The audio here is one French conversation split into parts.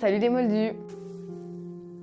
Salut les moldus.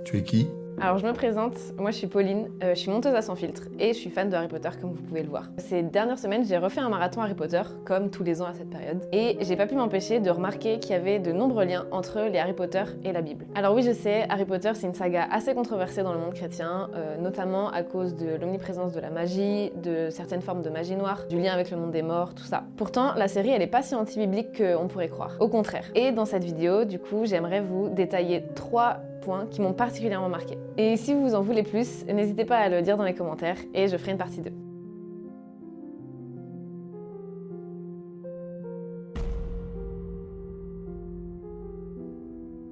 Tu es qui? Alors je me présente, moi je suis Pauline, euh, je suis monteuse à sans filtre et je suis fan de Harry Potter comme vous pouvez le voir. Ces dernières semaines j'ai refait un marathon Harry Potter comme tous les ans à cette période et j'ai pas pu m'empêcher de remarquer qu'il y avait de nombreux liens entre les Harry Potter et la Bible. Alors oui je sais, Harry Potter c'est une saga assez controversée dans le monde chrétien, euh, notamment à cause de l'omniprésence de la magie, de certaines formes de magie noire, du lien avec le monde des morts, tout ça. Pourtant la série elle est pas si anti-biblique qu'on pourrait croire, au contraire. Et dans cette vidéo du coup j'aimerais vous détailler trois qui m'ont particulièrement marqué. Et si vous en voulez plus, n'hésitez pas à le dire dans les commentaires et je ferai une partie 2.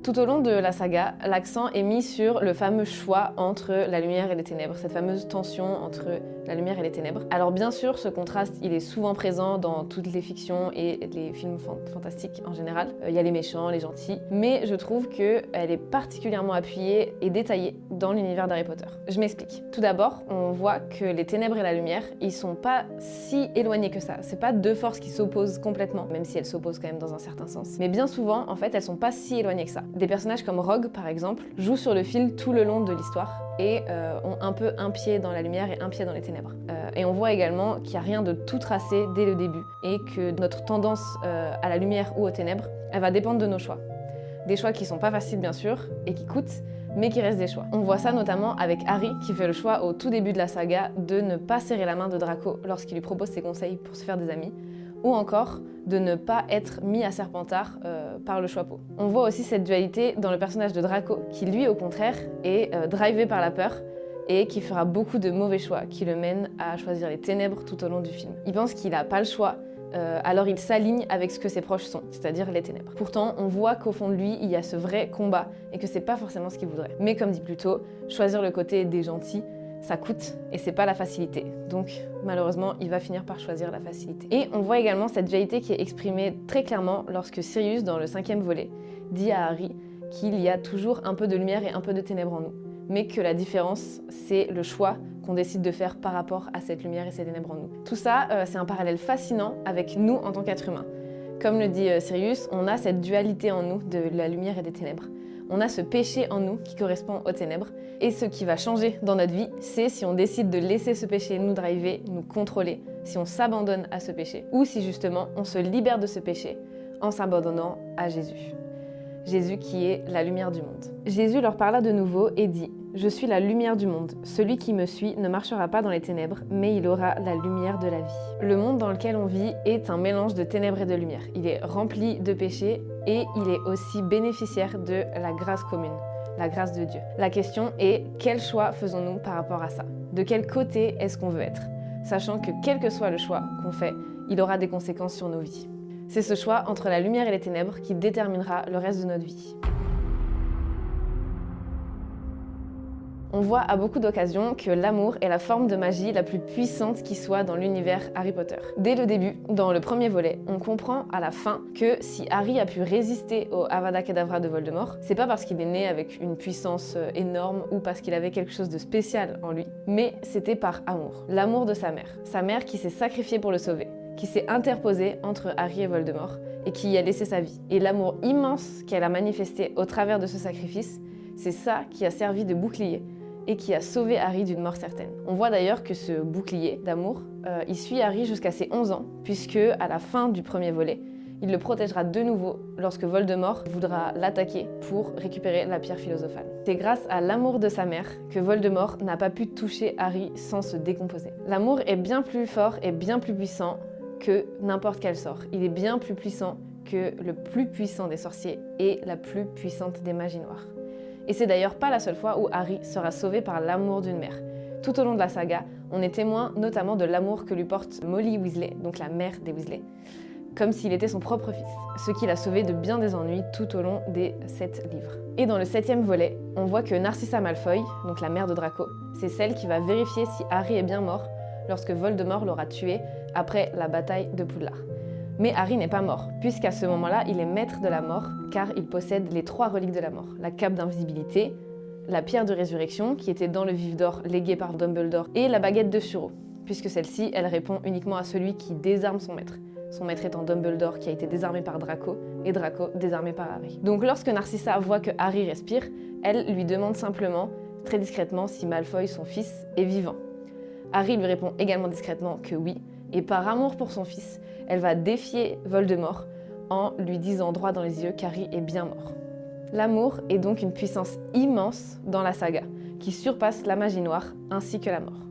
Tout au long de la saga, l'accent est mis sur le fameux choix entre la lumière et les ténèbres, cette fameuse tension entre la lumière et les ténèbres. Alors bien sûr, ce contraste, il est souvent présent dans toutes les fictions et les films fantastiques en général. Euh, il y a les méchants, les gentils, mais je trouve qu'elle est particulièrement appuyée et détaillée dans l'univers d'Harry Potter. Je m'explique. Tout d'abord, on voit que les ténèbres et la lumière, ils sont pas si éloignés que ça. C'est pas deux forces qui s'opposent complètement, même si elles s'opposent quand même dans un certain sens. Mais bien souvent, en fait, elles sont pas si éloignées que ça. Des personnages comme Rogue, par exemple, jouent sur le fil tout le long de l'histoire et euh, ont un peu un pied dans la lumière et un pied dans les ténèbres. Euh, et on voit également qu'il n'y a rien de tout tracé dès le début et que notre tendance euh, à la lumière ou aux ténèbres, elle va dépendre de nos choix. Des choix qui sont pas faciles bien sûr et qui coûtent, mais qui restent des choix. On voit ça notamment avec Harry qui fait le choix au tout début de la saga de ne pas serrer la main de Draco lorsqu'il lui propose ses conseils pour se faire des amis, ou encore de ne pas être mis à Serpentard euh, par le Choixpeau. On voit aussi cette dualité dans le personnage de Draco, qui lui au contraire est euh, drivé par la peur et qui fera beaucoup de mauvais choix, qui le mènent à choisir les ténèbres tout au long du film. Il pense qu'il n'a pas le choix, euh, alors il s'aligne avec ce que ses proches sont, c'est-à-dire les ténèbres. Pourtant, on voit qu'au fond de lui, il y a ce vrai combat et que c'est pas forcément ce qu'il voudrait. Mais comme dit plus tôt, choisir le côté des gentils, ça coûte et c'est pas la facilité. Donc malheureusement, il va finir par choisir la facilité. Et on voit également cette dualité qui est exprimée très clairement lorsque Sirius, dans le cinquième volet, dit à Harry qu'il y a toujours un peu de lumière et un peu de ténèbres en nous, mais que la différence, c'est le choix qu'on décide de faire par rapport à cette lumière et ces ténèbres en nous. Tout ça, euh, c'est un parallèle fascinant avec nous en tant qu'êtres humains. Comme le dit euh, Sirius, on a cette dualité en nous de la lumière et des ténèbres on a ce péché en nous qui correspond aux ténèbres. Et ce qui va changer dans notre vie, c'est si on décide de laisser ce péché nous driver, nous contrôler, si on s'abandonne à ce péché, ou si justement on se libère de ce péché en s'abandonnant à Jésus. Jésus qui est la lumière du monde. Jésus leur parla de nouveau et dit Je suis la lumière du monde. Celui qui me suit ne marchera pas dans les ténèbres, mais il aura la lumière de la vie. Le monde dans lequel on vit est un mélange de ténèbres et de lumière. Il est rempli de péchés et il est aussi bénéficiaire de la grâce commune, la grâce de Dieu. La question est quel choix faisons-nous par rapport à ça? De quel côté est-ce qu'on veut être? Sachant que quel que soit le choix qu'on fait, il aura des conséquences sur nos vies. C'est ce choix entre la lumière et les ténèbres qui déterminera le reste de notre vie. On voit à beaucoup d'occasions que l'amour est la forme de magie la plus puissante qui soit dans l'univers Harry Potter. Dès le début, dans le premier volet, on comprend à la fin que si Harry a pu résister au Avada Kedavra de Voldemort, c'est pas parce qu'il est né avec une puissance euh, énorme ou parce qu'il avait quelque chose de spécial en lui, mais c'était par amour. L'amour de sa mère. Sa mère qui s'est sacrifiée pour le sauver qui s'est interposée entre Harry et Voldemort et qui y a laissé sa vie. Et l'amour immense qu'elle a manifesté au travers de ce sacrifice, c'est ça qui a servi de bouclier et qui a sauvé Harry d'une mort certaine. On voit d'ailleurs que ce bouclier d'amour, euh, il suit Harry jusqu'à ses 11 ans, puisque à la fin du premier volet, il le protégera de nouveau lorsque Voldemort voudra l'attaquer pour récupérer la pierre philosophale. C'est grâce à l'amour de sa mère que Voldemort n'a pas pu toucher Harry sans se décomposer. L'amour est bien plus fort et bien plus puissant que n'importe quel sort. Il est bien plus puissant que le plus puissant des sorciers et la plus puissante des magies noires. Et c'est d'ailleurs pas la seule fois où Harry sera sauvé par l'amour d'une mère. Tout au long de la saga, on est témoin notamment de l'amour que lui porte Molly Weasley, donc la mère des Weasley, comme s'il était son propre fils, ce qui l'a sauvé de bien des ennuis tout au long des sept livres. Et dans le septième volet, on voit que Narcissa Malfoy, donc la mère de Draco, c'est celle qui va vérifier si Harry est bien mort lorsque Voldemort l'aura tué après la bataille de Poudlard. Mais Harry n'est pas mort, puisqu'à ce moment-là, il est maître de la mort, car il possède les trois reliques de la mort. La cape d'invisibilité, la pierre de résurrection, qui était dans le vif d'or légué par Dumbledore, et la baguette de Suro, puisque celle-ci, elle répond uniquement à celui qui désarme son maître. son maître étant Dumbledore qui a été désarmé par Draco, et Draco désarmé par Harry. Donc lorsque Narcissa voit que Harry respire, elle lui demande simplement, très discrètement, si Malfoy, son fils, est vivant. Harry lui répond également discrètement que oui, et par amour pour son fils, elle va défier Voldemort en lui disant droit dans les yeux qu'Harry est bien mort. L'amour est donc une puissance immense dans la saga, qui surpasse la magie noire ainsi que la mort.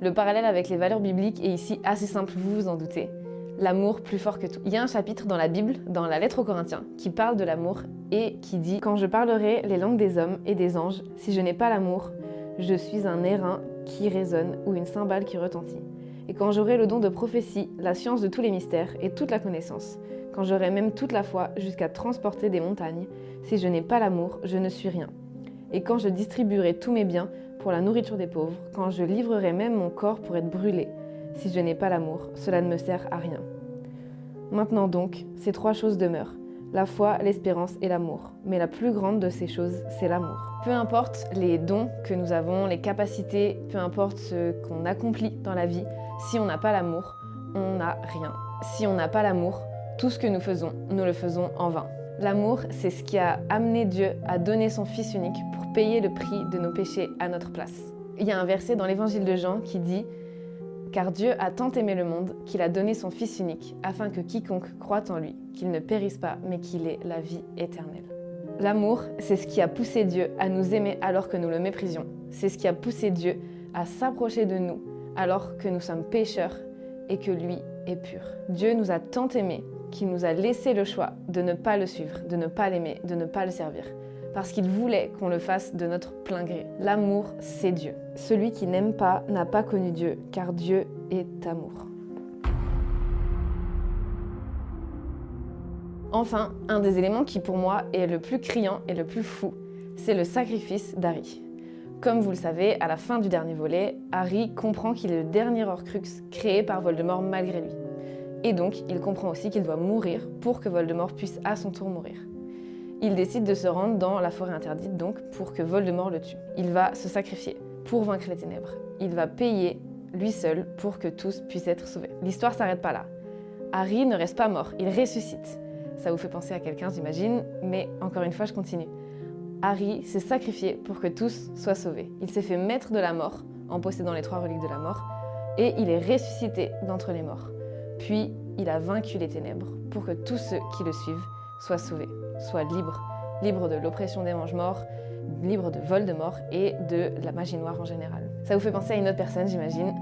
Le parallèle avec les valeurs bibliques est ici assez simple, vous vous en doutez. L'amour plus fort que tout. Il y a un chapitre dans la Bible, dans la lettre aux Corinthiens, qui parle de l'amour et qui dit Quand je parlerai les langues des hommes et des anges, si je n'ai pas l'amour, je suis un airain qui résonne ou une cymbale qui retentit. Et quand j'aurai le don de prophétie, la science de tous les mystères et toute la connaissance, quand j'aurai même toute la foi jusqu'à transporter des montagnes, si je n'ai pas l'amour, je ne suis rien. Et quand je distribuerai tous mes biens pour la nourriture des pauvres, quand je livrerai même mon corps pour être brûlé, si je n'ai pas l'amour, cela ne me sert à rien. Maintenant donc, ces trois choses demeurent. La foi, l'espérance et l'amour. Mais la plus grande de ces choses, c'est l'amour. Peu importe les dons que nous avons, les capacités, peu importe ce qu'on accomplit dans la vie, si on n'a pas l'amour, on n'a rien. Si on n'a pas l'amour, tout ce que nous faisons, nous le faisons en vain. L'amour, c'est ce qui a amené Dieu à donner son Fils unique pour payer le prix de nos péchés à notre place. Il y a un verset dans l'évangile de Jean qui dit Car Dieu a tant aimé le monde qu'il a donné son Fils unique, afin que quiconque croit en lui, qu'il ne périsse pas, mais qu'il ait la vie éternelle. L'amour, c'est ce qui a poussé Dieu à nous aimer alors que nous le méprisions. C'est ce qui a poussé Dieu à s'approcher de nous alors que nous sommes pécheurs et que lui est pur. Dieu nous a tant aimés qu'il nous a laissé le choix de ne pas le suivre, de ne pas l'aimer, de ne pas le servir. Parce qu'il voulait qu'on le fasse de notre plein gré. L'amour, c'est Dieu. Celui qui n'aime pas n'a pas connu Dieu, car Dieu est amour. Enfin, un des éléments qui pour moi est le plus criant et le plus fou, c'est le sacrifice d'Harry. Comme vous le savez, à la fin du dernier volet, Harry comprend qu'il est le dernier Horcrux créé par Voldemort malgré lui. Et donc, il comprend aussi qu'il doit mourir pour que Voldemort puisse à son tour mourir. Il décide de se rendre dans la forêt interdite donc pour que Voldemort le tue. Il va se sacrifier pour vaincre les ténèbres. Il va payer lui seul pour que tous puissent être sauvés. L'histoire s'arrête pas là. Harry ne reste pas mort, il ressuscite. Ça vous fait penser à quelqu'un, j'imagine, mais encore une fois, je continue. Harry s'est sacrifié pour que tous soient sauvés. Il s'est fait maître de la mort en possédant les trois reliques de la mort, et il est ressuscité d'entre les morts. Puis il a vaincu les ténèbres pour que tous ceux qui le suivent soient sauvés, soient libres, libres de l'oppression des mange-morts, libres de Voldemort et de la magie noire en général. Ça vous fait penser à une autre personne, j'imagine.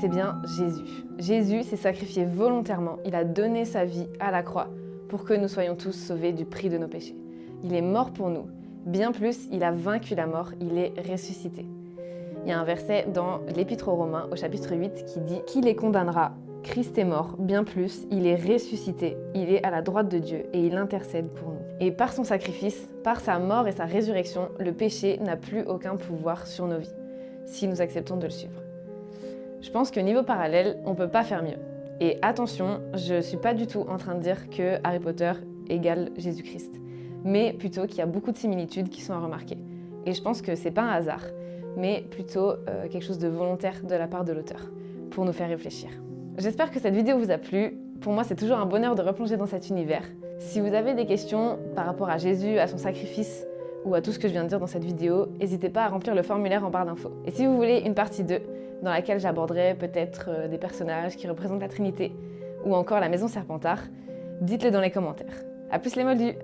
C'est bien Jésus. Jésus s'est sacrifié volontairement, il a donné sa vie à la croix pour que nous soyons tous sauvés du prix de nos péchés. Il est mort pour nous. Bien plus, il a vaincu la mort, il est ressuscité. Il y a un verset dans l'Épître aux Romains au chapitre 8 qui dit Qui les condamnera? Christ est mort, bien plus, il est ressuscité, il est à la droite de Dieu et il intercède pour nous. Et par son sacrifice, par sa mort et sa résurrection, le péché n'a plus aucun pouvoir sur nos vies, si nous acceptons de le suivre. Je pense que niveau parallèle, on ne peut pas faire mieux. Et attention, je ne suis pas du tout en train de dire que Harry Potter égale Jésus-Christ, mais plutôt qu'il y a beaucoup de similitudes qui sont à remarquer. Et je pense que c'est pas un hasard, mais plutôt euh, quelque chose de volontaire de la part de l'auteur, pour nous faire réfléchir. J'espère que cette vidéo vous a plu. Pour moi, c'est toujours un bonheur de replonger dans cet univers. Si vous avez des questions par rapport à Jésus, à son sacrifice ou à tout ce que je viens de dire dans cette vidéo, n'hésitez pas à remplir le formulaire en barre d'infos. Et si vous voulez une partie 2, dans laquelle j'aborderai peut-être euh, des personnages qui représentent la Trinité ou encore la maison Serpentard, dites-le dans les commentaires. A plus les moldus